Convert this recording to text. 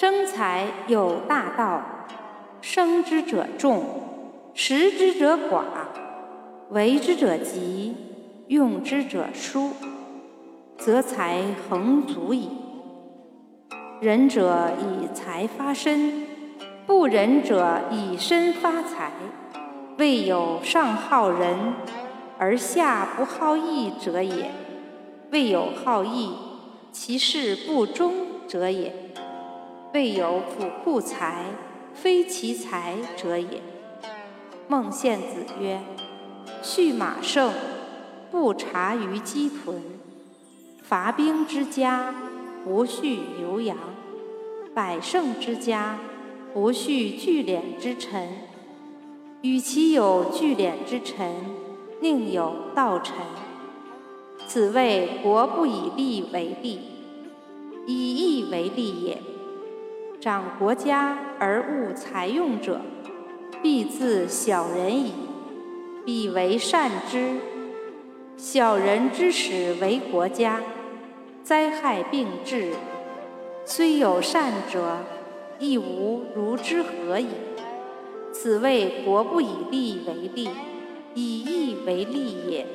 生财有大道，生之者众，食之者寡，为之者急，用之者疏，则财恒足矣。仁者以财发身，不仁者以身发财。未有上好仁而下不好义者也，未有好义其事不忠者也，未有府库财非其财者也。孟献子曰：“畜马胜，不察于鸡豚；伐兵之家，不恤牛羊；百胜之家，不恤聚敛之臣。与其有聚敛之臣，宁有道臣。此谓国不以利为利，以义为利也。长国家而务财用者，必自小人矣。彼为善之。小人之始为国家，灾害并至，虽有善者，亦无如之何矣。此谓国不以利为利，以义为利也。